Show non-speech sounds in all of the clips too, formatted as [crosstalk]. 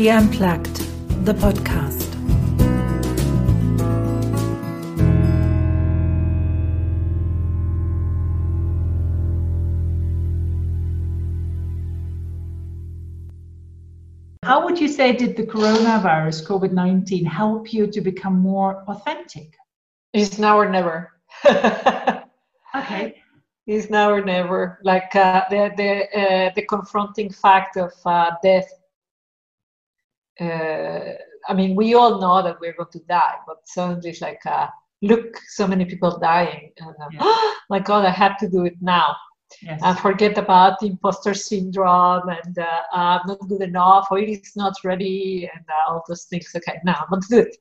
Tea Unplugged, the podcast. How would you say did the coronavirus, COVID 19, help you to become more authentic? It's now or never. [laughs] okay. It's now or never. Like uh, the the uh, the confronting fact of uh, death. Uh, I mean, we all know that we're going to die, but suddenly it's like, uh, look, so many people dying, and uh, yeah. [gasps] oh my God, I have to do it now. Yes. And forget about the imposter syndrome and uh, I'm not good enough or it is not ready and all those things. Okay, now I'm going to do it.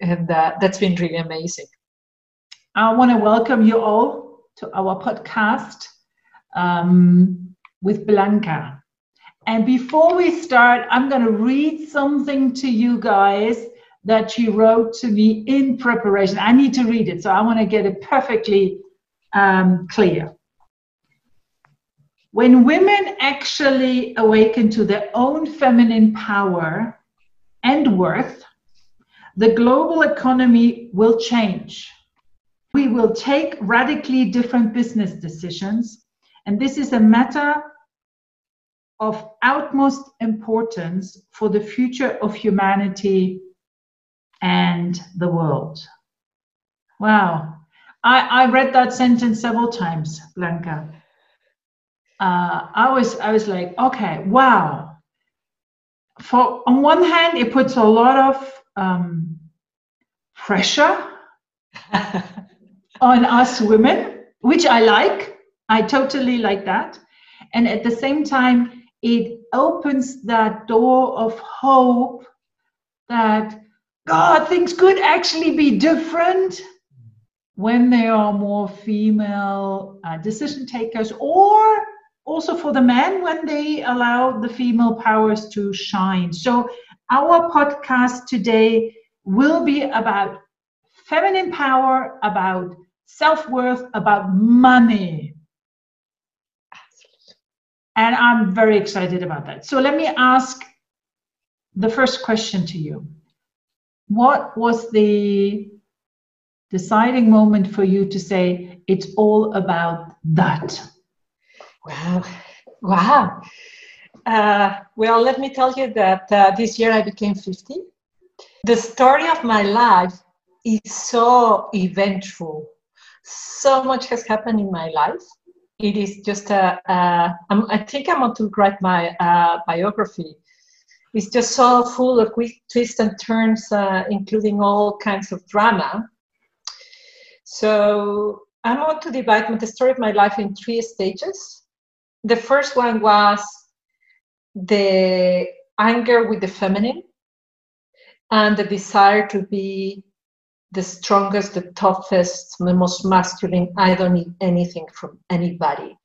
And that's been really amazing. I want to welcome you all to our podcast um, with Blanca. And before we start, I'm going to read something to you guys that she wrote to me in preparation. I need to read it, so I want to get it perfectly um, clear. When women actually awaken to their own feminine power and worth, the global economy will change we will take radically different business decisions. And this is a matter of utmost importance for the future of humanity and the world. Wow. I, I read that sentence several times, Blanca. Uh, I was I was like, okay, wow. For on one hand, it puts a lot of um, pressure [laughs] on us women, which I like. I totally like that. And at the same time, it opens that door of hope that God, things could actually be different when there are more female uh, decision takers, or also for the men when they allow the female powers to shine. So, our podcast today will be about feminine power, about self worth, about money. And I'm very excited about that. So let me ask the first question to you. What was the deciding moment for you to say it's all about that? Wow. Wow. Uh, well, let me tell you that uh, this year I became 50. The story of my life is so eventful so much has happened in my life. It is just a, a I think I'm want to write my uh, biography. It's just so full of twists and turns, uh, including all kinds of drama. So I'm want to divide the story of my life in three stages. The first one was the anger with the feminine and the desire to be the strongest, the toughest, the most masculine. I don't need anything from anybody.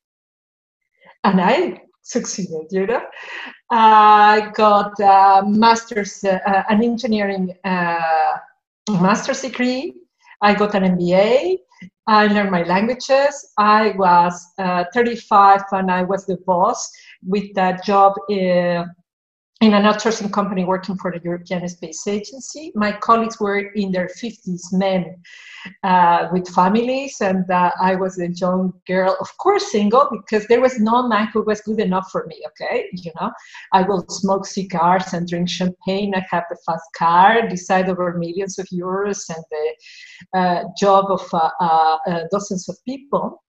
And I succeeded, you know. I got a master's, uh, an engineering uh, master's degree. I got an MBA. I learned my languages. I was uh, 35 and I was the boss with that job uh, in an outsourcing company working for the European Space Agency. My colleagues were in their 50s, men uh, with families, and uh, I was a young girl, of course, single, because there was no man who was good enough for me. Okay, you know, I will smoke cigars and drink champagne. I have the fast car, decide over millions of euros, and the uh, job of uh, uh, uh, dozens of people.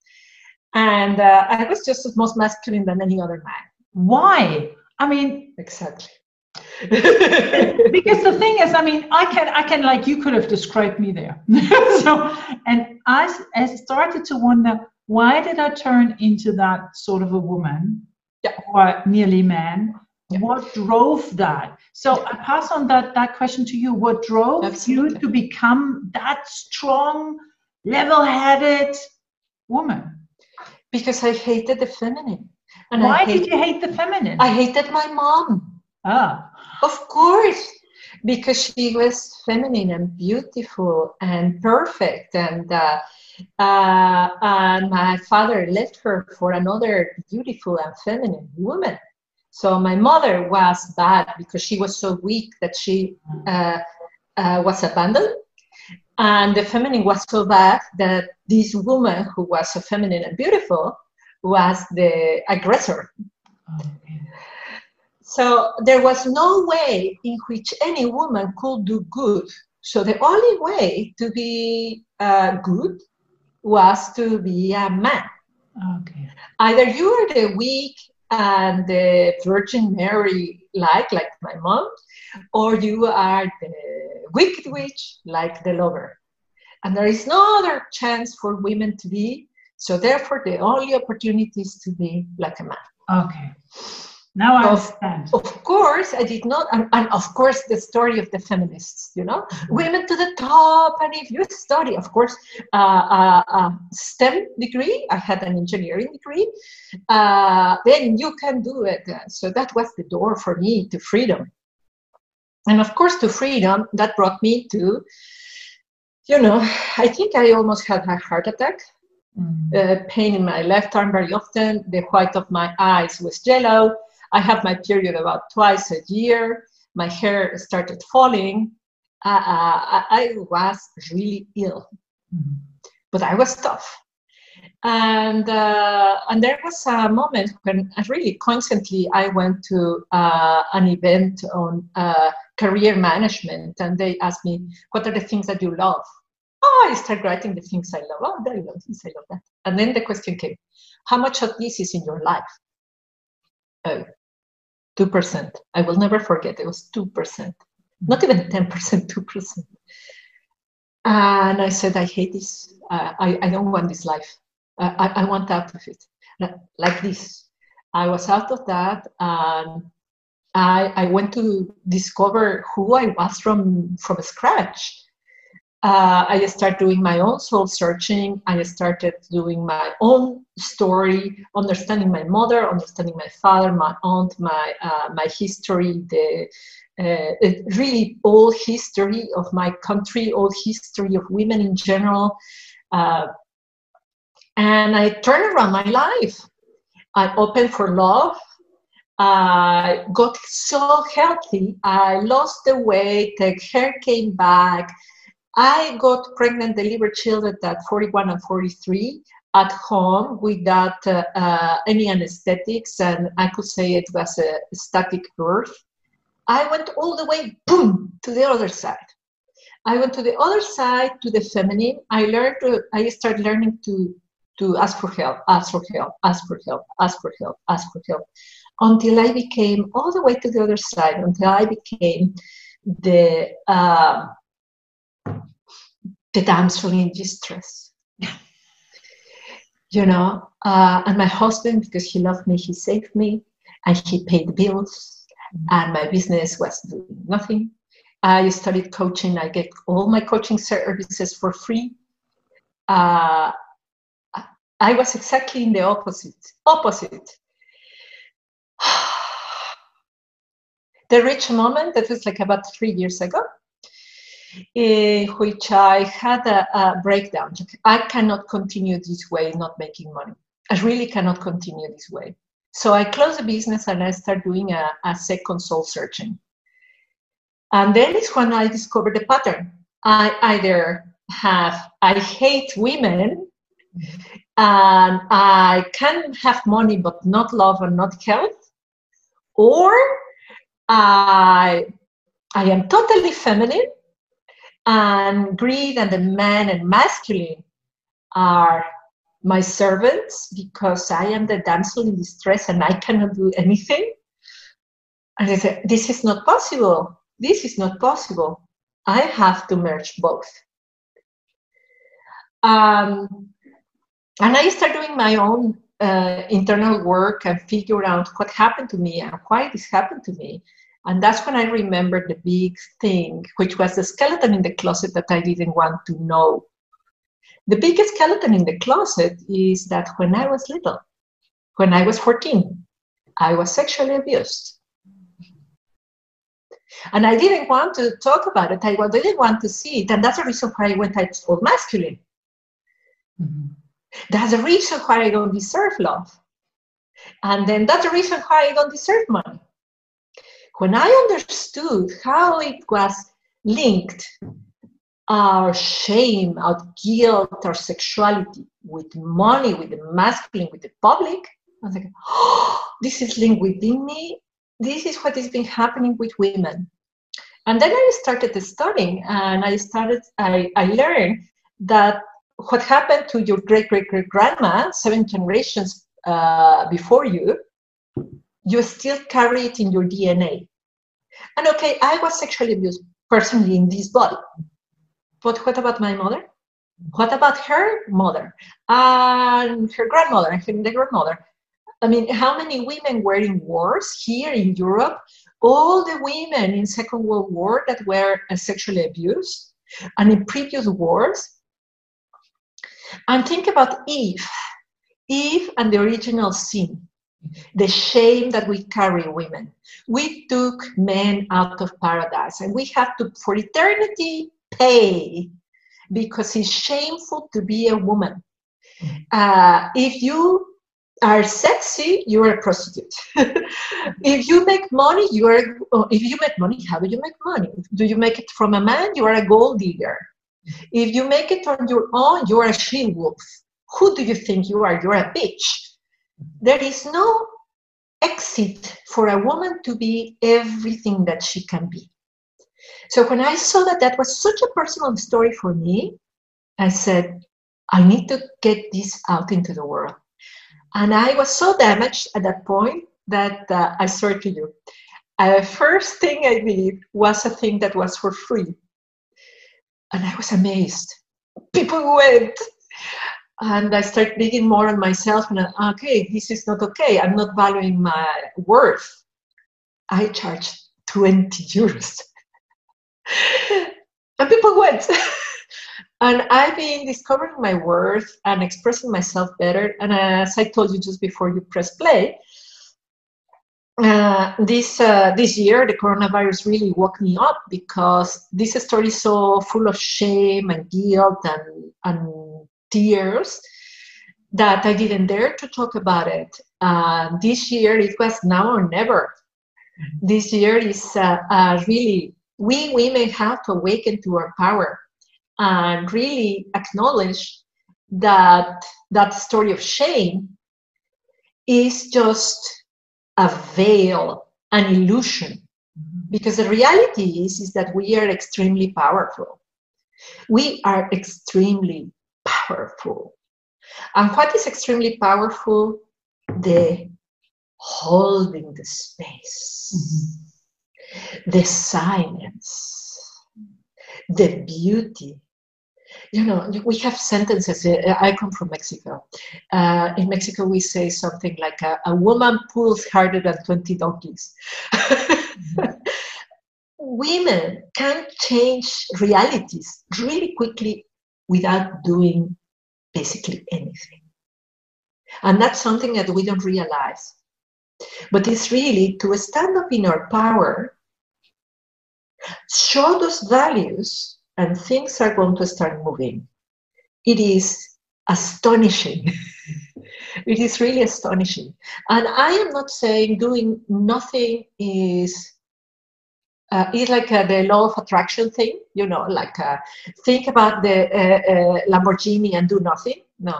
And I was just as most masculine than any other man. Why? I mean, exactly. [laughs] [laughs] because the thing is, I mean, I can, I can, like you could have described me there. [laughs] so, and I, I started to wonder, why did I turn into that sort of a woman, yeah. or nearly man? Yeah. What drove that? So yeah. I pass on that that question to you. What drove Absolutely. you to become that strong, level-headed woman? Because I hated the feminine. And Why hate, did you hate the feminine? I hated my mom. Ah. Of course, because she was feminine and beautiful and perfect. And, uh, uh, and my father left her for another beautiful and feminine woman. So my mother was bad because she was so weak that she uh, uh, was abandoned. And the feminine was so bad that this woman who was so feminine and beautiful was the aggressor. Okay. So there was no way in which any woman could do good. So the only way to be uh, good was to be a man. Okay. Either you are the weak and the Virgin Mary like, like my mom, or you are the wicked witch like the lover. And there is no other chance for women to be. So therefore, the only opportunity is to be like a man. Okay. Now I understand. Of, course, I did not, and, and, of course, the story of the feminists, you know, mm-hmm. women to the top. And if you study, of course, uh, uh, uh, STEM degree, I had an engineering degree, uh, then you can do it. So that was the door for me to freedom. And of course, to freedom, that brought me to, you know, I think I almost had a heart attack. Mm. Uh, pain in my left arm very often. The white of my eyes was yellow I have my period about twice a year. My hair started falling. Uh, uh I was really ill, mm-hmm. but I was tough. And uh, and there was a moment when I really constantly I went to uh, an event on uh, career management, and they asked me, "What are the things that you love?" Oh, I started writing the things I love. Oh, there you go, things I love that. And then the question came, "How much of this is in your life?" Oh, 2%. I will never forget, it was 2%. Not even 10%, 2%. [laughs] And I said, I hate this. Uh, I, I don't want this life. Uh, I, I want out of it. Like this. I was out of that and I, I went to discover who I was from, from scratch uh, I started doing my own soul searching. I started doing my own story, understanding my mother, understanding my father, my aunt, my uh, my history, the uh, really all history of my country, all history of women in general, uh, and I turned around my life. I opened for love. I got so healthy. I lost the weight. The hair came back. I got pregnant, delivered children at 41 and 43 at home without uh, uh, any anesthetics, and I could say it was a static birth. I went all the way, boom, to the other side. I went to the other side, to the feminine. I learned, I started learning to, to ask for help, ask for help, ask for help, ask for help, ask for help, until I became all the way to the other side, until I became the uh, the damsel in distress. [laughs] you know, uh, and my husband, because he loved me, he saved me and he paid bills, and my business was doing nothing. I studied coaching, I get all my coaching services for free. Uh, I was exactly in the opposite. Opposite. [sighs] the rich moment that was like about three years ago in which I had a, a, breakdown. I cannot continue this way, not making money. I really cannot continue this way. So I closed the business and I started doing a, a second soul searching. And then is when I discovered the pattern. I either have, I hate women and I can have money but not love and not health, or I, I am totally feminine and greed and the man and masculine are my servants because I am the damsel in distress and I cannot do anything. And I said, This is not possible. This is not possible. I have to merge both. Um, and I started doing my own uh, internal work and figure out what happened to me and why this happened to me. And that's when I remembered the big thing, which was the skeleton in the closet that I didn't want to know. The biggest skeleton in the closet is that when I was little, when I was 14, I was sexually abused. And I didn't want to talk about it. I didn't want to see it. And that's the reason why I went I told masculine. Mm-hmm. That's the reason why I don't deserve love. And then that's the reason why I don't deserve money. When I understood how it was linked our shame, our guilt, our sexuality with money, with the masculine, with the public, I was like, oh, this is linked within me. This is what has been happening with women. And then I started studying and I started, I, I learned that what happened to your great great great grandma, seven generations uh, before you, you still carry it in your DNA. And okay, I was sexually abused personally in this body. But what about my mother? What about her mother and her grandmother and her grandmother? I mean, how many women were in wars here in Europe? All the women in Second World War that were uh, sexually abused, and in previous wars. And think about Eve, Eve and the original sin, the shame that we carry, women. We took men out of paradise, and we have to, for eternity, pay because it's shameful to be a woman. Uh, if you are sexy, you are a prostitute. [laughs] if you make money, you are. Oh, if you make money, how do you make money? Do you make it from a man? You are a gold digger. If you make it on your own, you are a she wolf. Who do you think you are? You're a bitch. There is no exit for a woman to be everything that she can be. So when I saw that that was such a personal story for me, I said, I need to get this out into the world. And I was so damaged at that point that uh, I swear to you, uh, first thing I did was a thing that was for free. And I was amazed. People went. And I start digging more on myself and okay, this is not okay. I'm not valuing my worth. I charge 20 euros [laughs] and people went. [laughs] and I've been discovering my worth and expressing myself better. And as I told you just before you press play, uh, this uh, this year the coronavirus really woke me up because this story is so full of shame and guilt and and tears that I didn't dare to talk about it. Uh, this year it was now or never. This year is uh, really we women have to awaken to our power and really acknowledge that that story of shame is just a veil, an illusion. Because the reality is, is that we are extremely powerful. We are extremely powerful. And what is extremely powerful? The holding the space. Mm-hmm the silence, the beauty. You know, we have sentences. Uh, I come from Mexico. Uh, in Mexico, we say something like, a, a woman pulls harder than 20 donkeys. [laughs] Women can change realities really quickly without doing basically anything. And that's something that we don't realize. But it's really to stand up in our power show those values and things are going to start moving. It is astonishing. [laughs] it is really astonishing. And I am not saying doing nothing is uh, it's like uh, the law of attraction thing, you know, like uh, think about the uh, uh, Lamborghini and do nothing. No.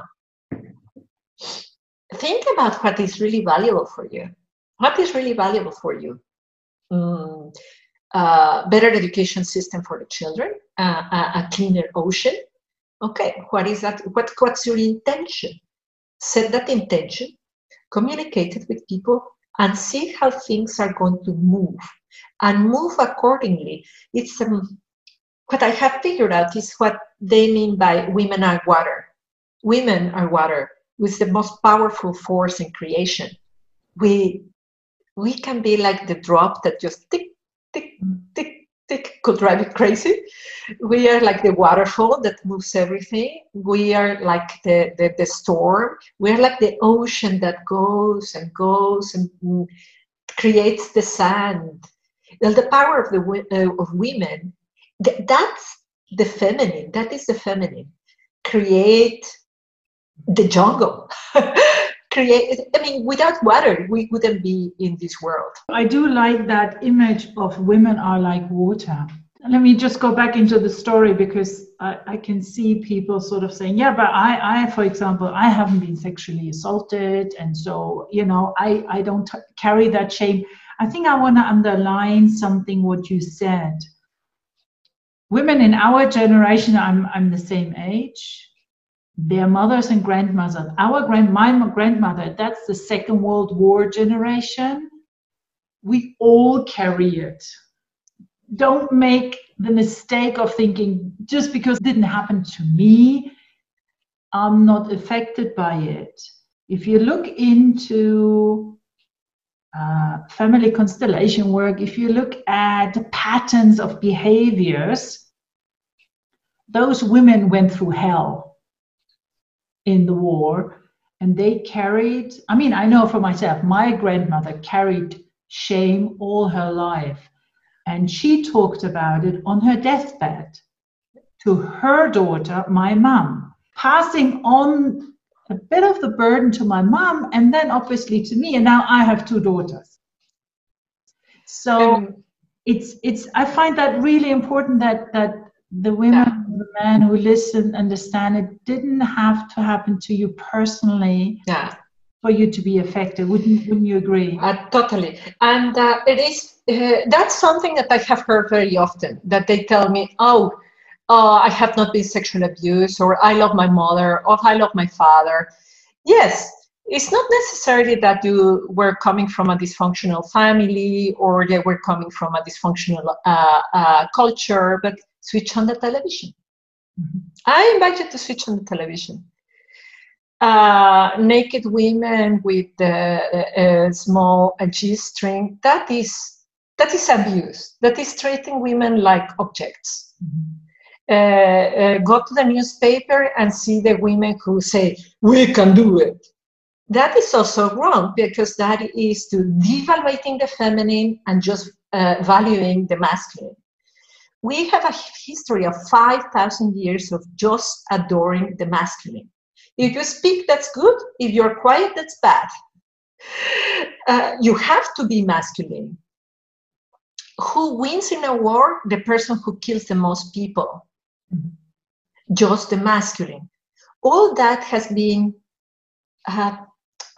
Think about what is really valuable for you. What is really valuable for you? Mm, uh, better education system for the children, a, a, cleaner ocean. Okay, what is that? What, what's your intention? Set that intention, communicate it with people, and see how things are going to move and move accordingly. It's um, what I have figured out is what they mean by women are water. Women are water, with the most powerful force in creation. We we can be like the drop that just tick tick, tick, tick could drive you crazy. We are like the waterfall that moves everything. We are like the, the, the storm. We are like the ocean that goes and goes and creates the sand. The power of the uh, of women, th- that's the feminine. That is the feminine. Create the jungle. [laughs] create i mean without water we wouldn't be in this world i do like that image of women are like water let me just go back into the story because I, I, can see people sort of saying, yeah, but I, I, for example, I haven't been sexually assaulted. And so, you know, I, I don't t- carry that shame. I think I want to underline something what you said. Women in our generation, I'm, I'm the same age, their mothers and grandmothers. Our grand, my grandmother, that's the Second World War generation. We all carry it don't make the mistake of thinking just because it didn't happen to me, I'm not affected by it. If you look into uh, family constellation work, if you look at the patterns of behaviors, those women went through hell in the war and they carried, I mean, I know for myself, my grandmother carried shame all her life and she talked about it on her deathbed to her daughter, my mum, passing on a bit of the burden to my mom and then obviously to me. And now I have two daughters. So um, it's it's I find that really important that that the women yeah. the men who listen understand it didn't have to happen to you personally. Yeah for you to be affected. Wouldn't wouldn't you agree? Uh, totally. And uh, it is uh, that's something that I have heard very often. That they tell me, "Oh, uh, I have not been sexually abused," or "I love my mother," or "I love my father." Yes, it's not necessarily that you were coming from a dysfunctional family or they were coming from a dysfunctional uh, uh, culture, but switch on the television. Mm-hmm. I invite you to switch on the television uh, naked women with a, a small G string, that is that is abuse. That is treating women like objects. Mm-hmm. Uh, uh, go to the newspaper and see the women who say we can do it. That is also wrong because that is to devaluating the feminine and just uh, valuing the masculine. We have a history of 5,000 years of just adoring the masculine if you speak, that's good. If you're quiet, that's bad. Uh, you have to be masculine. Who wins in a war? The person who kills the most people. Just the masculine. All that has been, uh,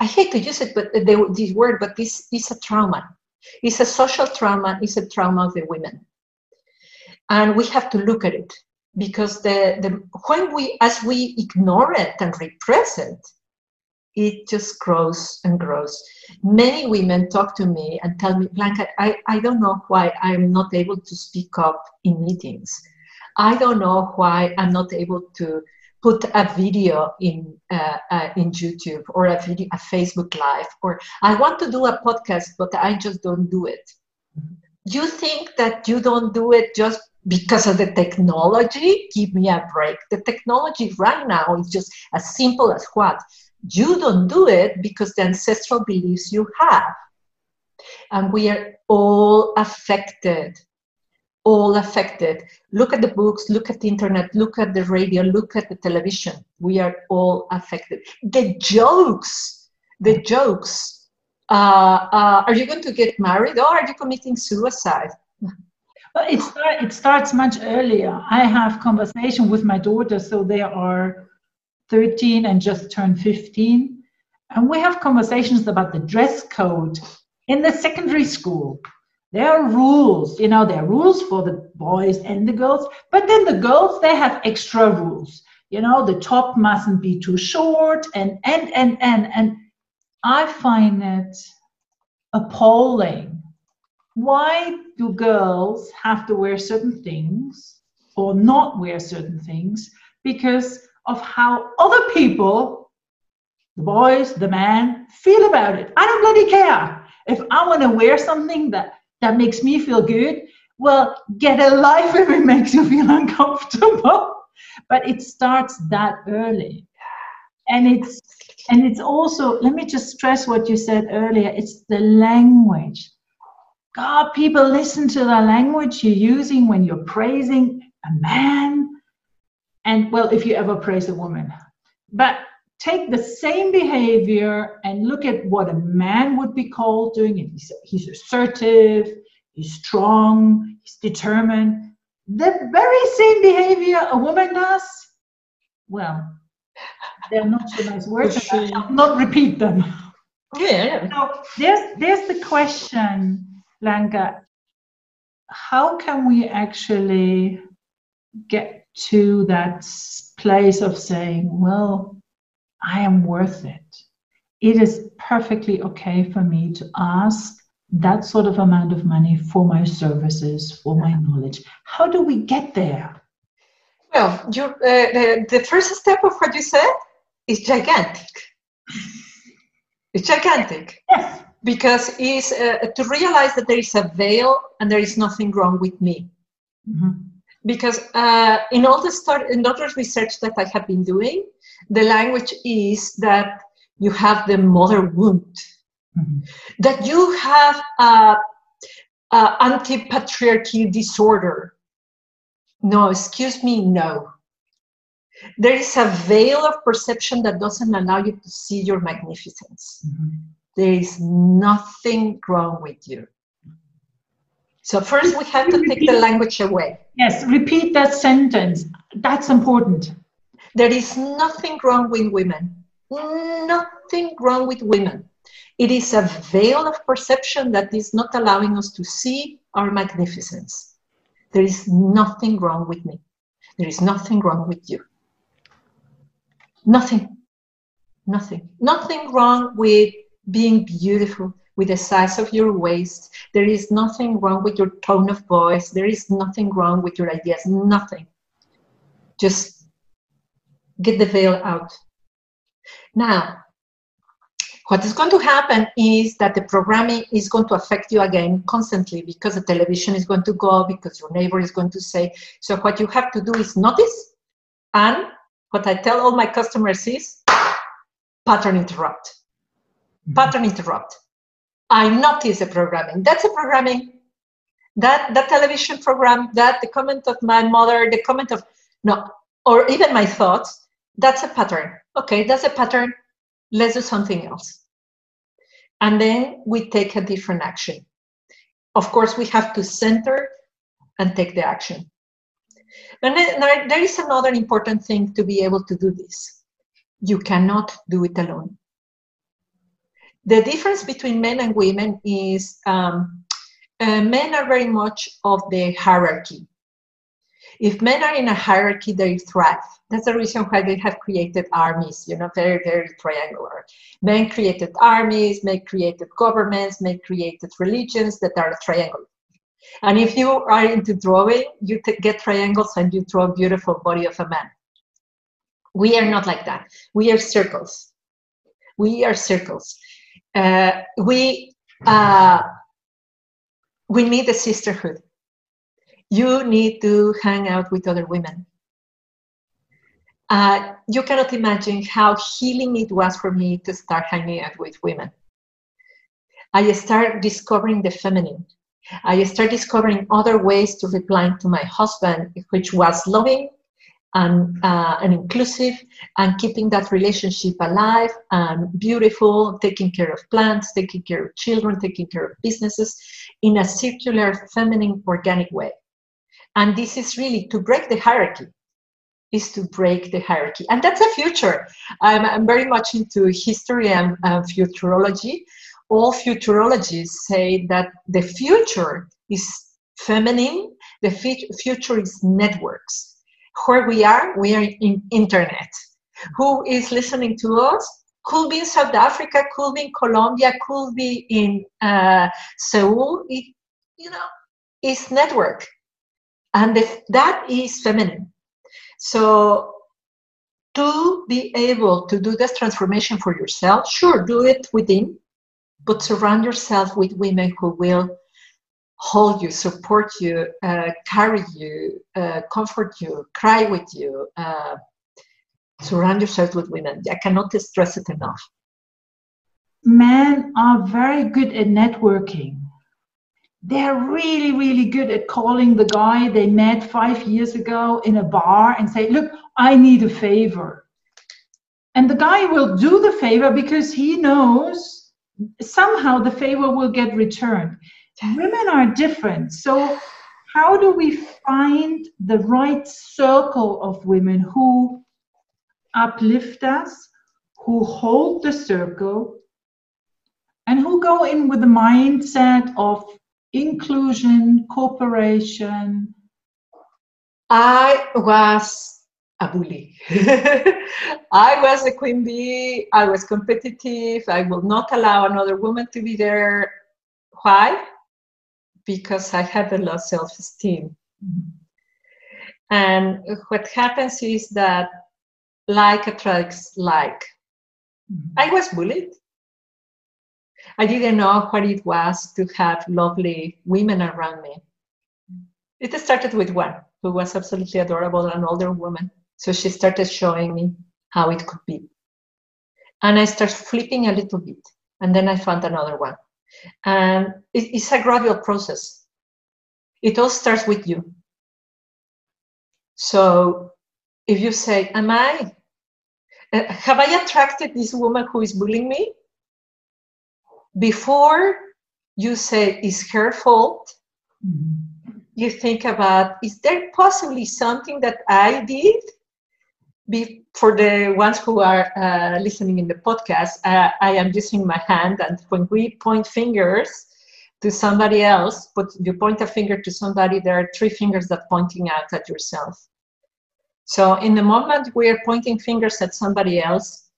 I hate to use it, but the, this word, but this is a trauma. It's a social trauma, it's a trauma of the women. And we have to look at it because the, the when we as we ignore it and repress it it just grows and grows many women talk to me and tell me blanca I, I don't know why i'm not able to speak up in meetings i don't know why i'm not able to put a video in uh, uh, in youtube or a video a facebook live or i want to do a podcast but i just don't do it. You think that you don't do it just because of the technology? Give me a break. The technology right now is just as simple as what? You don't do it because the ancestral beliefs you have. And we are all affected all affected look at the books look at the internet look at the radio look at the television we are all affected the jokes the jokes uh, uh, are you going to get married or are you committing suicide well, it, start, it starts much earlier. I have conversation with my daughter, so they are 13 and just turned 15. And we have conversations about the dress code in the secondary school. There are rules, you know, there are rules for the boys and the girls, but then the girls, they have extra rules. You know, the top mustn't be too short and, and, and, and, and I find it appalling why do girls have to wear certain things or not wear certain things because of how other people, the boys, the man, feel about it? I don't bloody care. If I want to wear something that, that makes me feel good, well, get a life if it makes you feel [laughs] uncomfortable. But it starts that early. And it's and it's also, let me just stress what you said earlier, it's the language God, people listen to the language you're using when you're praising a man. And well, if you ever praise a woman. But take the same behavior and look at what a man would be called doing it. He's, he's assertive, he's strong, he's determined. The very same behavior a woman does, well, they're not so nice words, I shall not repeat them. Yeah. So there's there's the question, Blanca. How can we actually get to that place of saying, well, I am worth it. It is perfectly okay for me to ask that sort of amount of money for my services, for my knowledge. How do we get there? Well, you, uh, the, the first step of what you said is gigantic. it's gigantic. Yes. Because it's uh, to realize that there is a veil and there is nothing wrong with me. Mm-hmm. Because uh, in all the start, in all the research that I have been doing, the language is that you have the mother wound, mm-hmm. that you have a, a anti-patriarchy disorder. No, excuse me, no. There is a veil of perception that doesn't allow you to see your magnificence. Mm-hmm. There is nothing wrong with you. So first we have to take the language away. Yes, repeat that sentence. That's important. There is nothing wrong with women. Nothing wrong with women. It is a veil of perception that is not allowing us to see our magnificence. There is nothing wrong with me. There is nothing wrong with you. Nothing. Nothing. Nothing wrong with being beautiful, with the size of your waist. There is nothing wrong with your tone of voice. There is nothing wrong with your ideas. Nothing. Just get the veil out. Now, what is going to happen is that the programming is going to affect you again constantly because the television is going to go, because your neighbor is going to say. So, what you have to do is notice, and what I tell all my customers is pattern interrupt. Mm-hmm. Pattern interrupt. I notice the programming. That's a programming. That that television program, that the comment of my mother, the comment of no, or even my thoughts that's a pattern. Okay, that's a pattern. Let's do something else. And then we take a different action. Of course, we have to center and take the action. And then there is another important thing to be able to do this. You cannot do it alone. The difference between men and women is um, uh, men are very much of the hierarchy. If men are in a hierarchy, they thrive. That's the reason why they have created armies, you know, very, very triangular. Men created armies, men created governments, men created religions that are triangular. And if you are into drawing, you t- get triangles and you draw a beautiful body of a man. We are not like that. We are circles. We are circles. Uh, we uh, we need a sisterhood you need to hang out with other women. Uh, you cannot imagine how healing it was for me to start hanging out with women. I start discovering the feminine. I start discovering other ways to reply to my husband, which was loving and, uh, and inclusive and keeping that relationship alive and beautiful, taking care of plants, taking care of children, taking care of businesses in a circular, feminine, organic way. And this is really to break the hierarchy, is to break the hierarchy. And that's a future. I'm, I'm very much into history and futurology. All futurologists say that the future is feminine, the future is networks. Where we are, we are in internet. Who is listening to us? Could be in South Africa, could be in Colombia, could be in uh, Seoul. It, you know, it's network and if that is feminine. So to be able to do this transformation for yourself sure do it within but surround yourself with women who will hold you support you uh, carry you uh, comfort you cry with you uh, surround yourself with women. I cannot stress it enough. Men are very good at networking they're really, really good at calling the guy they met five years ago in a bar and say, Look, I need a favor. and the guy will do the favor because he knows somehow the favor will get returned. Women are different. So, how do we find the right circle of women who uplift us, who hold the circle, and who go in with the mindset of inclusion, cooperation? I was a bully. [laughs] I was a queen bee. I was competitive. I will not allow another woman to be there. Why? Because I had a low self esteem. Mm-hmm. And what happens is that like attracts like. Mm-hmm. I was bullied. I didn't know what it was to have lovely women around me. It started with one who was absolutely adorable, an older woman. So she started showing me how it could be. And I started flipping a little bit. And then I found another one. And it's a gradual process. It all starts with you. So if you say, Am I? Uh, have I attracted this woman who is bullying me? Before you say, it's her fault? Mm-hmm. You think about, Is there possibly something that I did? Be, for the ones who are uh, listening in the podcast, uh, I am using my hand, and when we point fingers to somebody else, but you point a finger to somebody, there are three fingers that pointing out at yourself. So in the moment we are pointing fingers at somebody else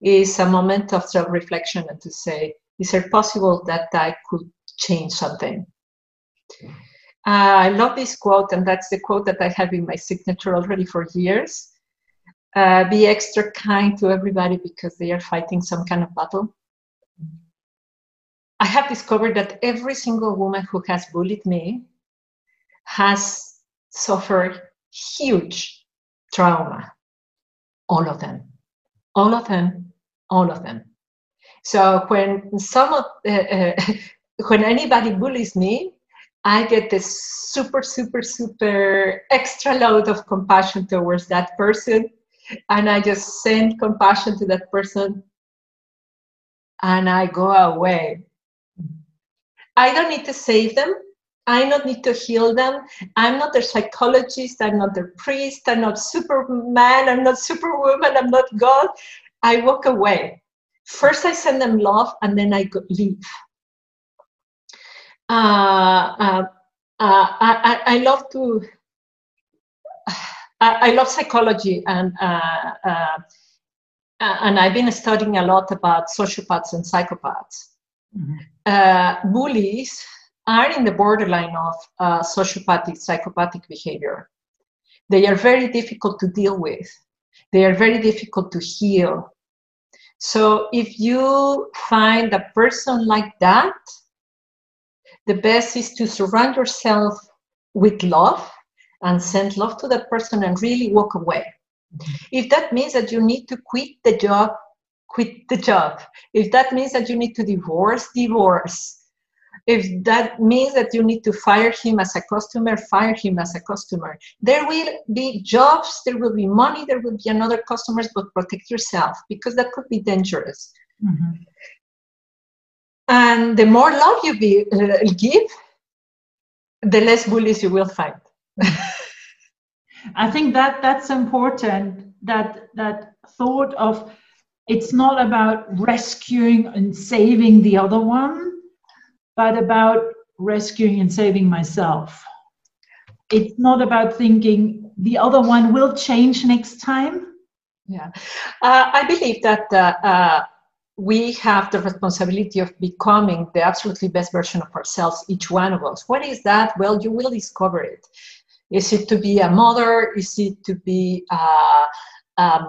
is a moment of self-reflection and to say, is it possible that I could change something? Uh, I love this quote, and that's the quote that I have in my signature already for years. Uh, be extra kind to everybody because they are fighting some kind of battle. I have discovered that every single woman who has bullied me has suffered huge trauma. All of them. All of them. All of them. So when some of, uh, uh, [laughs] when anybody bullies me, I get this super, super, super extra load of compassion towards that person. And I just send compassion to that person and I go away. I don't need to save them. I don't need to heal them. I'm not their psychologist. I'm not their priest. I'm not Superman. I'm not Superwoman. I'm not God. I walk away. First, I send them love, and then I leave. Uh, uh, uh, I, I, love to. [sighs] I, love psychology, and uh, uh, and I've been studying a lot about sociopaths and psychopaths. Mm-hmm. Uh, bullies are in the borderline of uh, sociopathic, psychopathic behavior. They are very difficult to deal with. They are very difficult to heal. So if you find a person like that, the best is to surround yourself with love and send love to that person and really walk away. Mm-hmm. If that means that you need to quit the job, quit the job. If that means that you need to divorce, divorce if that means that you need to fire him as a customer, fire him as a customer. There will be jobs, there will be money, there will be another customers, but protect yourself because that could be dangerous. Mm-hmm. And the more love you be, uh, give, the less bullies you will find. I think that that's important. That that thought of it's not about rescuing and saving the other one but about rescuing and saving myself. It's not about thinking the other one will change next time. Yeah, uh, I believe that uh, uh, we have the responsibility of becoming the absolutely best version of ourselves, each one of us. What is that? Well, you will discover it. Is it to be a mother? Is it to be uh, um,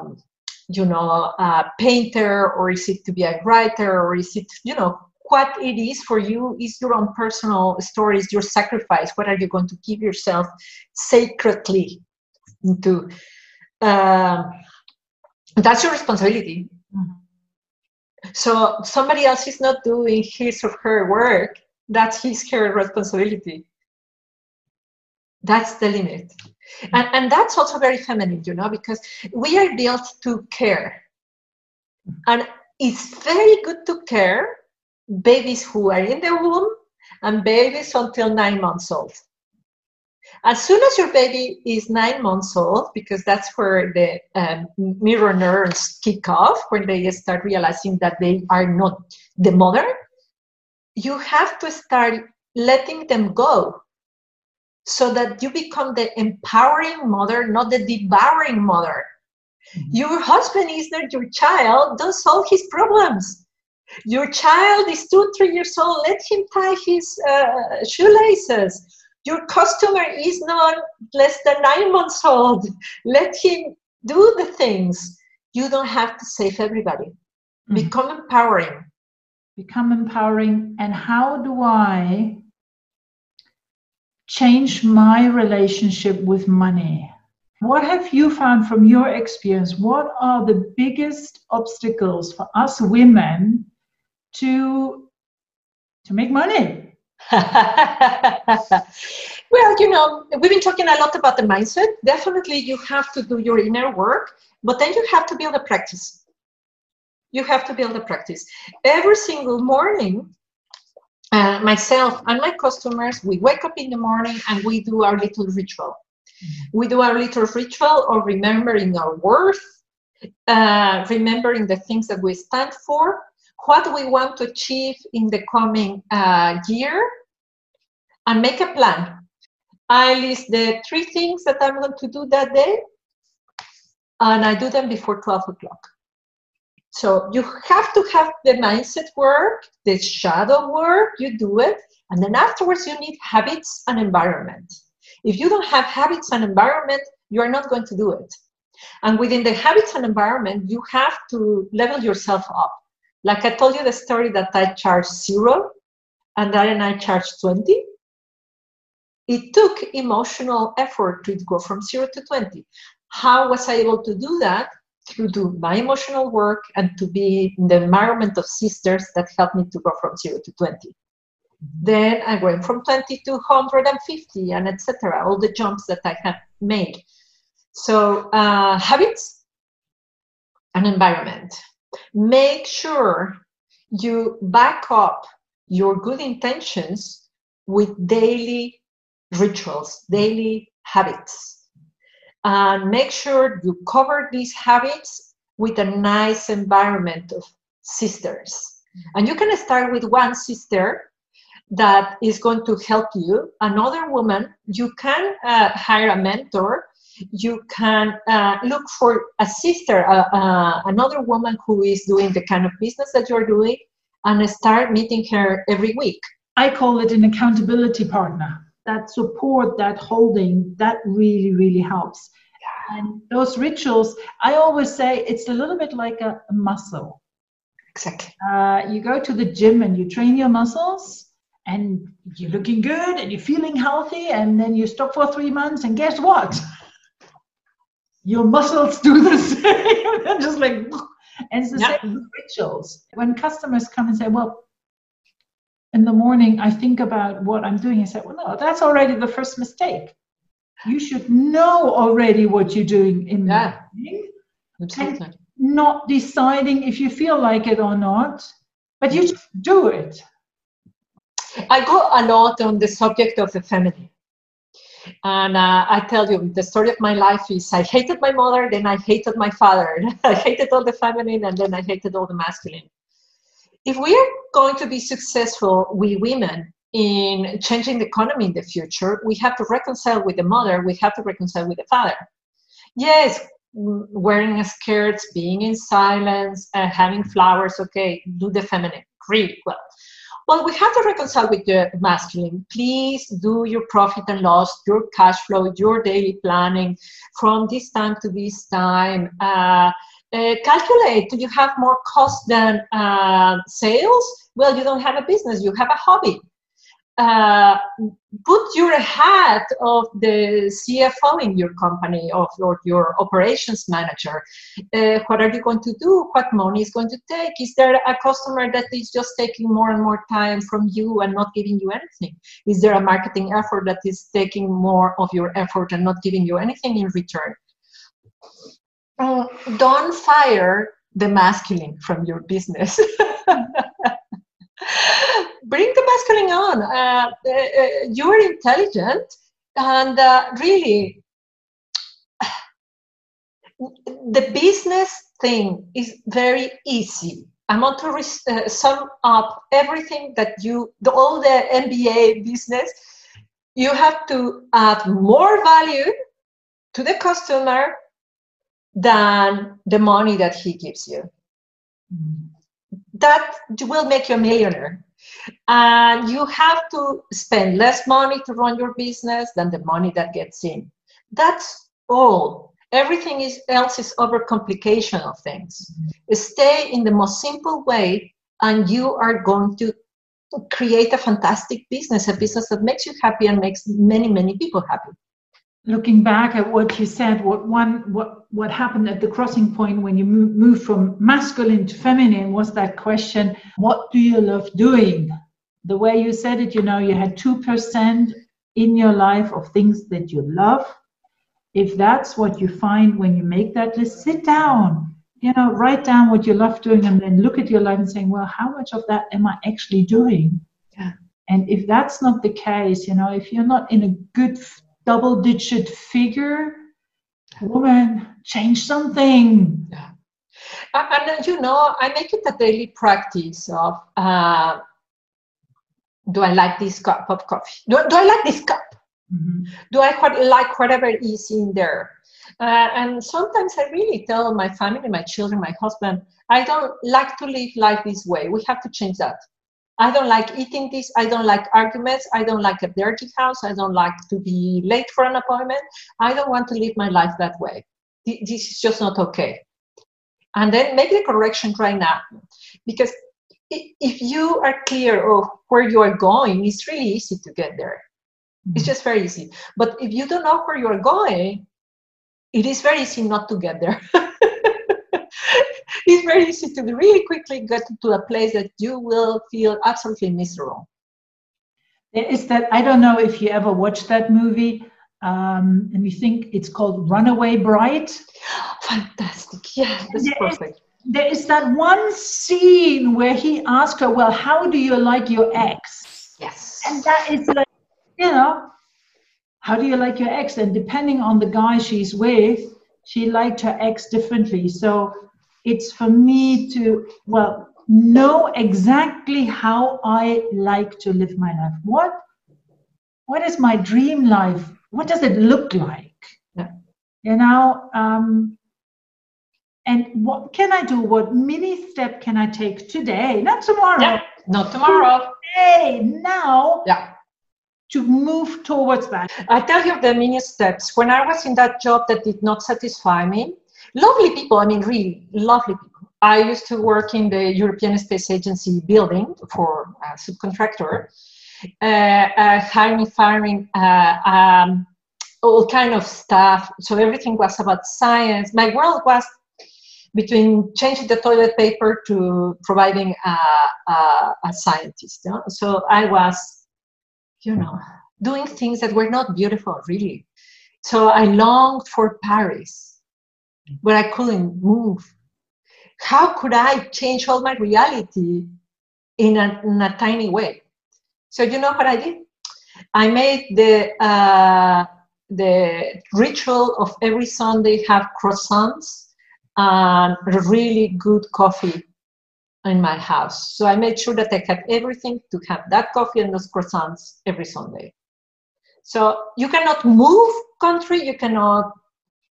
you know, a painter, or is it to be a writer, or is it, you know, what it is for you is your own personal stories, your sacrifice. What are you going to give yourself sacredly to? Uh, that's your responsibility. Mm-hmm. So somebody else is not doing his or her work. That's his her responsibility. That's the limit. And, and that's also very feminine, you know, because we are built to care And it's very good to care babies who are in the womb and babies until nine months old. As soon as your baby is nine months old, because that's where the um, mirror neurons kick off, when they start realizing that they are not the mother, you have to start letting them go so that you become the empowering mother, not the devouring mother. Mm-hmm. Your husband is not your child, don't solve his problems. Your child is two, three years old, let him tie his uh, shoelaces. Your customer is not less than nine months old, let him do the things. You don't have to save everybody. Mm-hmm. Become empowering. Become empowering. And how do I change my relationship with money? What have you found from your experience? What are the biggest obstacles for us women to to make money? [laughs] well, you know, we've been talking a lot about the mindset. Definitely, you have to do your inner work, but then you have to build a practice. You have to build a practice. Every single morning, uh, myself and my customers, we wake up in the morning and we do our little ritual. Mm-hmm. We do our little ritual of remembering our worth, uh, remembering the things that we stand for, what we want to achieve in the coming uh, year, and make a plan. I list the three things that I'm going to do that day, and I do them before 12 o'clock. So you have to have the mindset work, the shadow work, you do it, and then afterwards you need habits and environment. If you don't have habits and environment, you are not going to do it. And within the habits and environment, you have to level yourself up. Like I told you the story that I charged zero and then I charged 20. It took emotional effort to go from zero to 20. How was I able to do that? through do my emotional work and to be in the environment of sisters that helped me to go from zero to 20. Then I went from 20 to 150 and etc. All the jumps that I have made. So uh, habits and environment. Make sure you back up your good intentions with daily rituals, daily habits and make sure you cover these habits with a nice environment of sisters. And you can start with one sister that is going to help you. Another woman, you can uh, hire a mentor. You can uh, look for a sister, uh, uh another woman who is doing the kind of business that you're doing, and start meeting her every week. I call it an accountability partner that support, that holding, that really, really helps. Yeah. And those rituals, I always say it's a little bit like a, a muscle. Exactly. Uh, you go to the gym and you train your muscles, and you're looking good and you're feeling healthy, and then you stop for three months, and guess what? Your muscles do the [laughs] same. and just like, and it's the yeah. same rituals. When customers come and say, Well, in the morning I think about what I'm doing, I say, well, no, that's already the first mistake. You should know already what you're doing in yeah. the morning. Absolutely. And not deciding if you feel like it or not, but you mm. just do it. I go a lot on the subject of the feminine. And uh, I tell you, the story of my life is I hated my mother, then I hated my father. [laughs] I hated all the feminine, and then I hated all the masculine if we are going to be successful, we women, in changing the economy in the future, we have to reconcile with the mother, we have to reconcile with the father. Yes, wearing skirts, being in silence, uh, having flowers, okay, do the feminine, great, well. Well, we have to reconcile with the masculine. Please do your profit and loss, your cash flow, your daily planning from this time to this time. Uh, uh, calculate do you have more cost than uh, sales well you don't have a business you have a hobby uh, put your hat of the cfo in your company of or your operations manager. Uh, what are you going to do? What money is going to take? Is there a customer that is just taking more and more time from you and not giving you anything? Is there a marketing effort that is taking more of your effort and not giving you anything in return? Don't fire the masculine from your business. [laughs] Bring the masculine on. Uh, uh, uh, you're intelligent, and uh, really, [sighs] the business thing is very easy. I want to uh, sum up everything that you, the, all the MBA business. You have to add more value to the customer than the money that he gives you. Mm-hmm. That will make you a millionaire. And you have to spend less money to run your business than the money that gets in. That's all. Everything is, else is overcomplication of things. Mm-hmm. Stay in the most simple way, and you are going to create a fantastic business, a business that makes you happy and makes many, many people happy looking back at what you said, what one what what happened at the crossing point when you moved move from masculine to feminine was that question, what do you love doing? The way you said it, you know, you had two percent in your life of things that you love. If that's what you find when you make that list, sit down, you know, write down what you love doing and then look at your life and saying, well, how much of that am I actually doing? Yeah. And if that's not the case, you know, if you're not in a good double digit figure, woman, change something. Yeah. And you know, I make it a daily practice of uh, do I like this cup of coffee? Do, do I like this cup? Mm-hmm. Do I quite like whatever is in there? Uh, and sometimes I really tell my family, my children, my husband, I don't like to live life this way. We have to change that. I don't like eating this. I don't like arguments. I don't like a dirty house. I don't like to be late for an appointment. I don't want to live my life that way. This is just not okay. And then make the correction right now. Because if you are clear of where you are going, it's really easy to get there. Mm-hmm. It's just very easy. But if you don't know where you are going, it is very easy not to get there. [laughs] it's very easy to really quickly get to a place that you will feel absolutely miserable. There is that, I don't know if you ever watched that movie, um, and we think it's called Runaway Bride. [gasps] Fantastic. Yeah, that's there perfect. Is, there is that one scene where he asks her, Well, how do you like your ex? Yes. And that is like, you know, how do you like your ex? And depending on the guy she's with, she liked her ex differently. So it's for me to, well, know exactly how I like to live my life. What what is my dream life? What does it look like? Yeah. You know, um, and what can I do? What mini step can I take today? Not tomorrow. Yeah, not tomorrow. Today, now. Yeah. To move towards that. I tell you the mini steps. When I was in that job that did not satisfy me, lovely people, I mean, really lovely people. I used to work in the European Space Agency building for a subcontractor, uh, uh, hiring, firing, uh, um, all kind of stuff. So everything was about science. My world was between changing the toilet paper to providing a, a, a scientist. You know? So I was, you know, doing things that were not beautiful, really. So I longed for Paris but I couldn't move. How could I change all my reality in a, in a tiny way? So you know what I did? I made the uh, the ritual of every Sunday have croissants and really good coffee in my house. So I made sure that I had everything to have that coffee and those croissants every Sunday. So you cannot move country, you cannot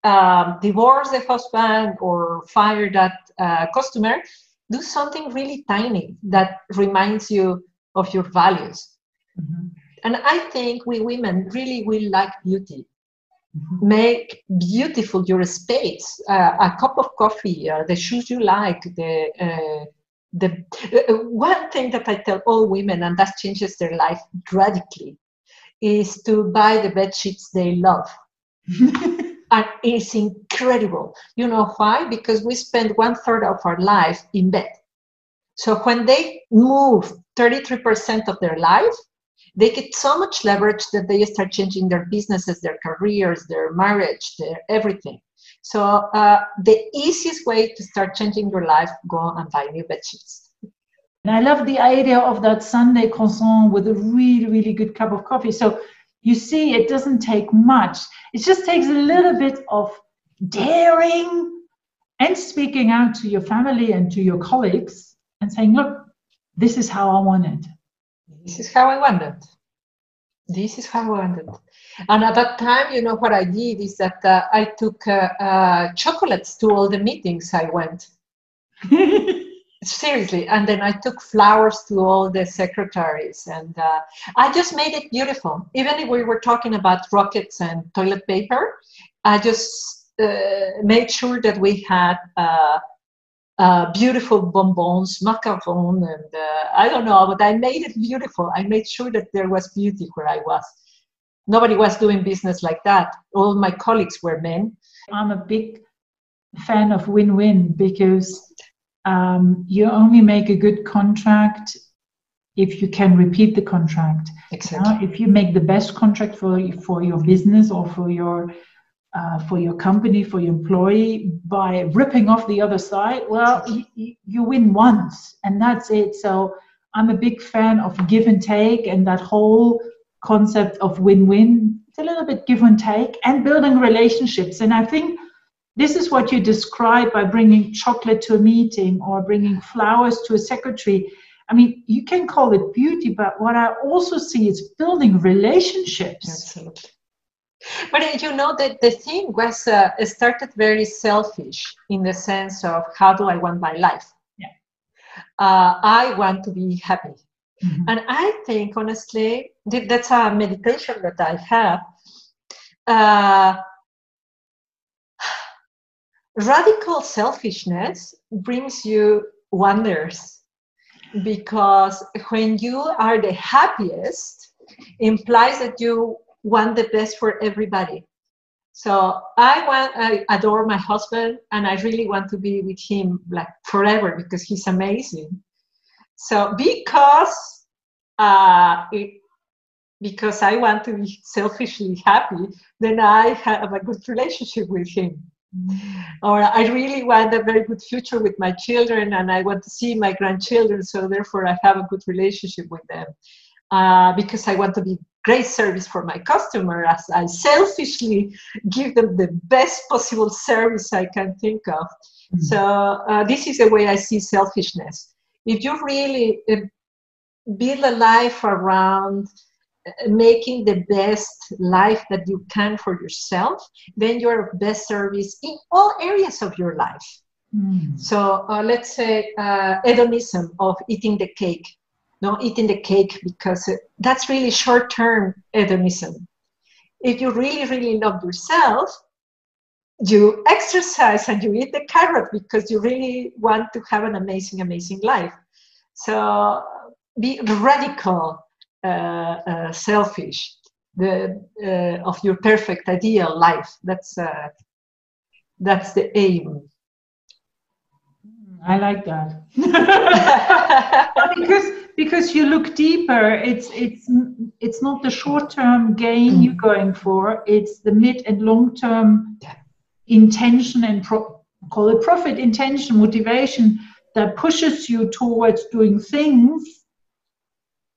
um, divorce the husband or fire that uh, customer, do something really tiny that reminds you of your values. Mm-hmm. And I think we women really will like beauty. Mm-hmm. Make beautiful your space, uh, a cup of coffee, uh, the shoes you like, the uh, the uh, one thing that I tell all women, and that changes their life radically, is to buy the bed sheets they love. [laughs] and it's incredible. You know why? Because we spend one third of our life in bed. So when they move 33% of their life, they get so much leverage that they start changing their businesses, their careers, their marriage, their everything. So uh, the easiest way to start changing your life, go and buy new bed sheets. And I love the idea of that Sunday croissant with a really, really good cup of coffee. So you see, it doesn't take much. It just takes a little bit of daring and speaking out to your family and to your colleagues and saying, look, this is how I want it. This is how I want it. This is how I want it. And at that time, you know what I did is that uh, I took uh, uh, chocolates to all the meetings I went. [laughs] Seriously, and then I took flowers to all the secretaries, and uh, I just made it beautiful. Even if we were talking about rockets and toilet paper, I just uh, made sure that we had uh, beautiful bonbons, macaron, and I don't know, but I made it beautiful. I made sure that there was beauty where I was nobody was doing business like that. All my colleagues were men. I'm a big fan of win win because um, you only make a good contract if you can repeat the contract. Exactly. if you make the best contract for for your business or for your uh, for your company, for your employee, by ripping off the other side, well, you, you win once, and that's it. So I'm a big fan of give and take, and that whole concept of win-win. It's a little bit give and take, and building relationships. And I think this is what you describe by bringing chocolate to a meeting or bringing flowers to a secretary. I mean, you can call it beauty, but what I also see is building relationships. Absolutely. But you know that the thing was uh, started very selfish in the sense of how do I want my life? Yeah. Uh, I want to be happy. Mm-hmm. And I think, honestly, that's a meditation that I have. Uh, radical selfishness brings you wonders because when you are the happiest implies that you want the best for everybody so i want i adore my husband and i really want to be with him like forever because he's amazing so because uh, it, because I want to be [laughs] selfishly happy, then I have a good relationship with him. Or I really want a very good future with my children and I want to see my grandchildren, so therefore I have a good relationship with them. Uh, because I want to be great service for my customer as I selfishly give them the best possible service I can think of. Mm-hmm. So uh, this is the way I see selfishness if you really uh, build a life around making the best life that you can for yourself, then you're of best service in all areas of your life. Mm. So uh, let's say uh, hedonism of eating the cake, no eating the cake because uh, that's really short-term hedonism. If you really, really love yourself, you exercise and you eat the carrot because you really want to have an amazing, amazing life. So be radical, uh, uh, selfish, the uh, of your perfect ideal life. That's uh, that's the aim. I like that [laughs] because because you look deeper. It's it's it's not the short term gain mm. you're going for. It's the mid and long term yeah intention and pro- call it profit intention motivation that pushes you towards doing things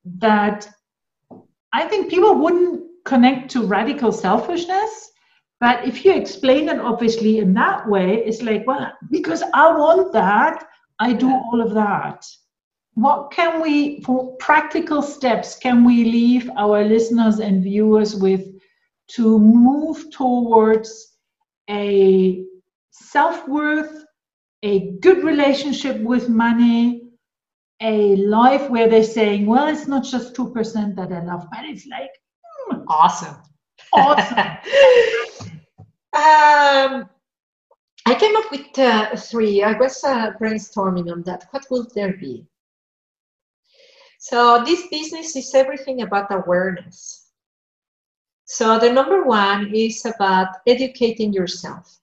that I think people wouldn't connect to radical selfishness. But if you explain it obviously in that way, it's like, well, because I want that, I do all of that. What can we, for practical steps, can we leave our listeners and viewers with to move towards a self worth, a good relationship with money, a life where they're saying, well, it's not just 2% that I love, but it's like, mm, awesome. Awesome. [laughs] um, I came up with uh, three. I was uh, brainstorming on that. What would there be? So, this business is everything about awareness. So the number one is about educating yourself.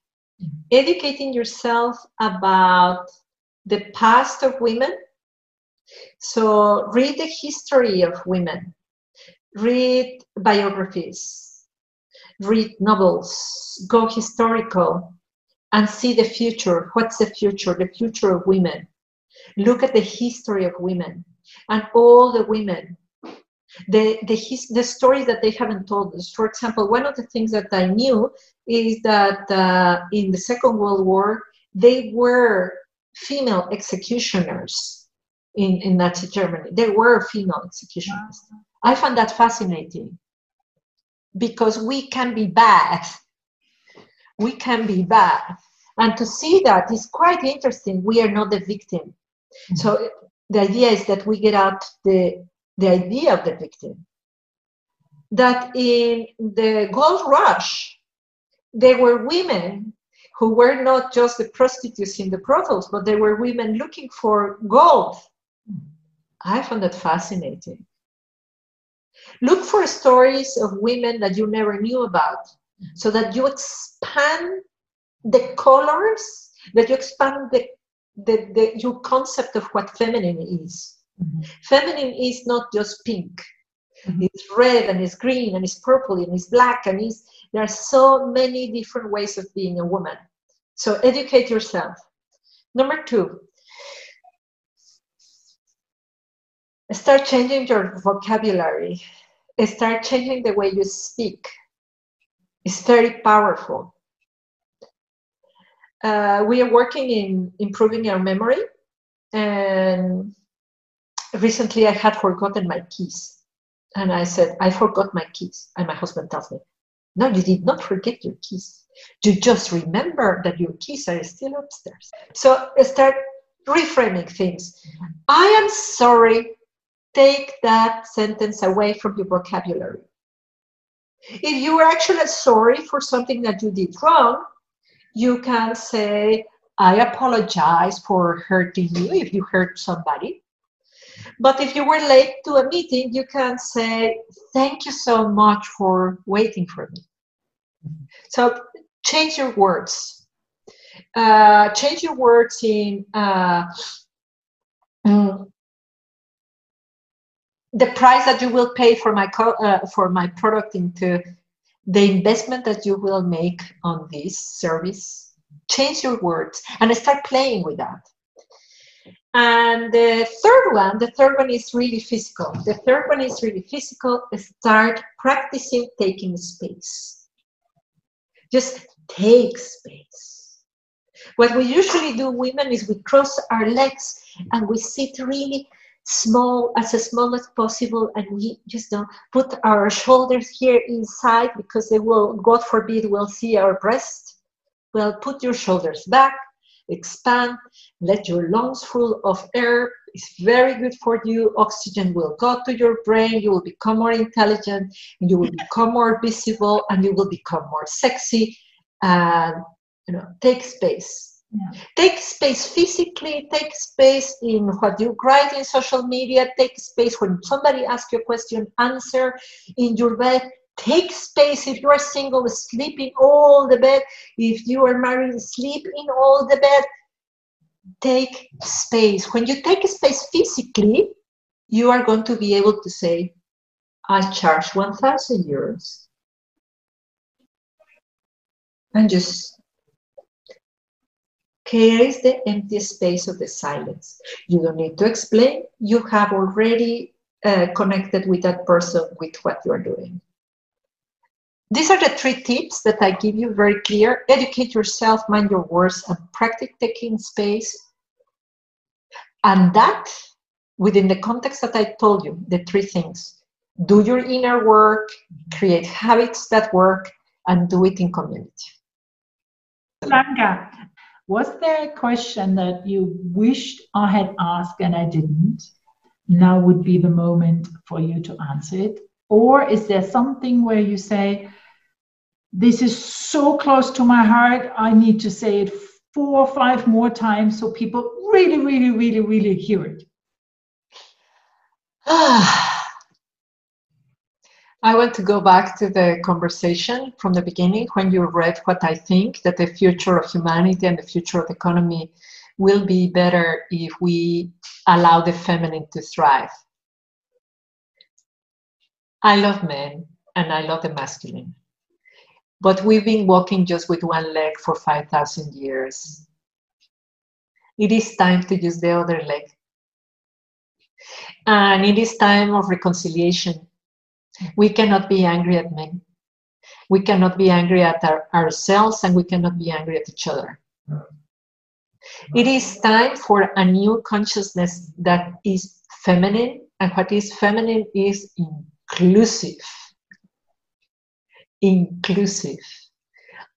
Educating yourself about the past of women. So read the history of women, read biographies, read novels, go historical, and see the future. What's the future? The future of women. Look at the history of women and all the women the the, his, the stories that they haven't told us. For example, one of the things that I knew is that uh, in the Second World War, they were female executioners in, in Nazi Germany. There were female executioners. I found that fascinating because we can be bad. We can be bad. And to see that is quite interesting. We are not the victim. Mm-hmm. So the idea is that we get out the the idea of the victim. That in the gold rush, there were women who were not just the prostitutes in the brothels, but they were women looking for gold. I found that fascinating. Look for stories of women that you never knew about so that you expand the colors, that you expand the, the, the your concept of what feminine is. Mm-hmm. Feminine is not just pink. Mm-hmm. It's red and it's green and it's purple and it's black and it's, there are so many different ways of being a woman. So educate yourself. Number two, start changing your vocabulary. Start changing the way you speak. It's very powerful. Uh, we are working in improving our memory and recently I had forgotten my keys. And I said, I forgot my keys. And my husband tells me, No, you did not forget your keys. You just remember that your keys are still upstairs. So start reframing things. I am sorry. Take that sentence away from your vocabulary. If you are actually sorry for something that you did wrong, you can say, I apologize for hurting you if you hurt somebody. But if you were late to a meeting, you can say, Thank you so much for waiting for me. So change your words. Uh, change your words in uh, mm, the price that you will pay for my co- uh, for my product into the investment that you will make on this service change your words and start playing with that and the third one, the third one is really physical. The third one is really physical. Start practicing taking space. Just take space. What we usually do, women, is we cross our legs and we sit really small, as small as possible, and we just don't put our shoulders here inside because they will, God forbid, will see our breast. Well, put your shoulders back, expand, let your lungs full of air. It's very good for you. Oxygen will go to your brain. You will become more intelligent. You will become more visible, and you will become more sexy. And you know, take space. Yeah. Take space physically, take space in what you write in social media, take space when somebody asks you a question, answer in your bed, take space if you are single sleep in all the bed. If you are married sleep in all the bed. Take space. When you take space physically you are going to be able to say i charge 1000 euros. And just carries the empty space of the silence you don't need to explain you have already uh, connected with that person with what you are doing these are the three tips that I give you very clear. Educate yourself, mind your words, and practice taking space. And that within the context that I told you, the three things. Do your inner work, create habits that work, and do it in community. Blanca, was there a question that you wished I had asked and I didn't? Now would be the moment for you to answer it. Or is there something where you say, this is so close to my heart. I need to say it four or five more times so people really, really, really, really hear it. I want to go back to the conversation from the beginning when you read what I think that the future of humanity and the future of the economy will be better if we allow the feminine to thrive. I love men and I love the masculine but we've been walking just with one leg for 5,000 years. It is time to use the other leg. And it is time of reconciliation. We cannot be angry at men. We cannot be angry at our, ourselves and we cannot be angry at each other. It is time for a new consciousness that is feminine, and what is feminine is inclusive. Inclusive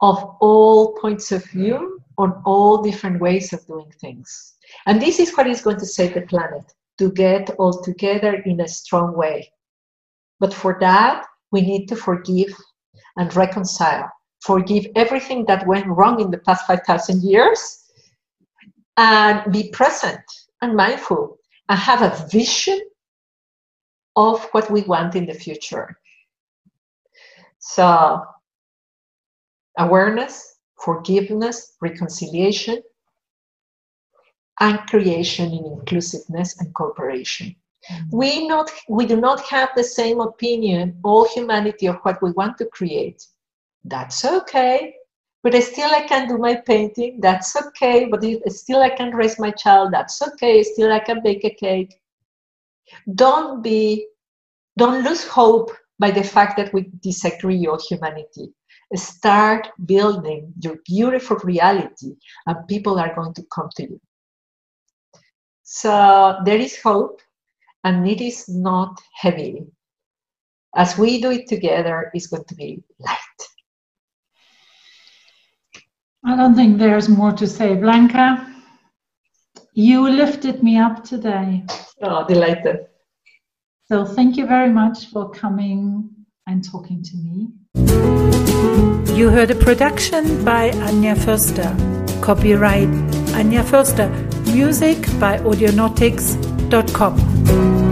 of all points of view on all different ways of doing things. And this is what is going to save the planet to get all together in a strong way. But for that, we need to forgive and reconcile. Forgive everything that went wrong in the past 5,000 years and be present and mindful and have a vision of what we want in the future. So, awareness, forgiveness, reconciliation, and creation in inclusiveness and cooperation. Mm-hmm. We, not, we do not have the same opinion, all humanity, of what we want to create. That's okay but still I can do my painting, that's okay, but still I can raise my child, that's okay, still I can bake a cake. Don't be, don't lose hope by the fact that we disagree on humanity. Start building your beautiful reality, and people are going to come to you. So there is hope, and it is not heavy. As we do it together, it's going to be light. I don't think there's more to say. Blanca, you lifted me up today. Oh, delighted. So thank you very much for coming and talking to me. You heard a production by Anja Förster. Copyright Anja Förster. Music by www.meinmagazin.com.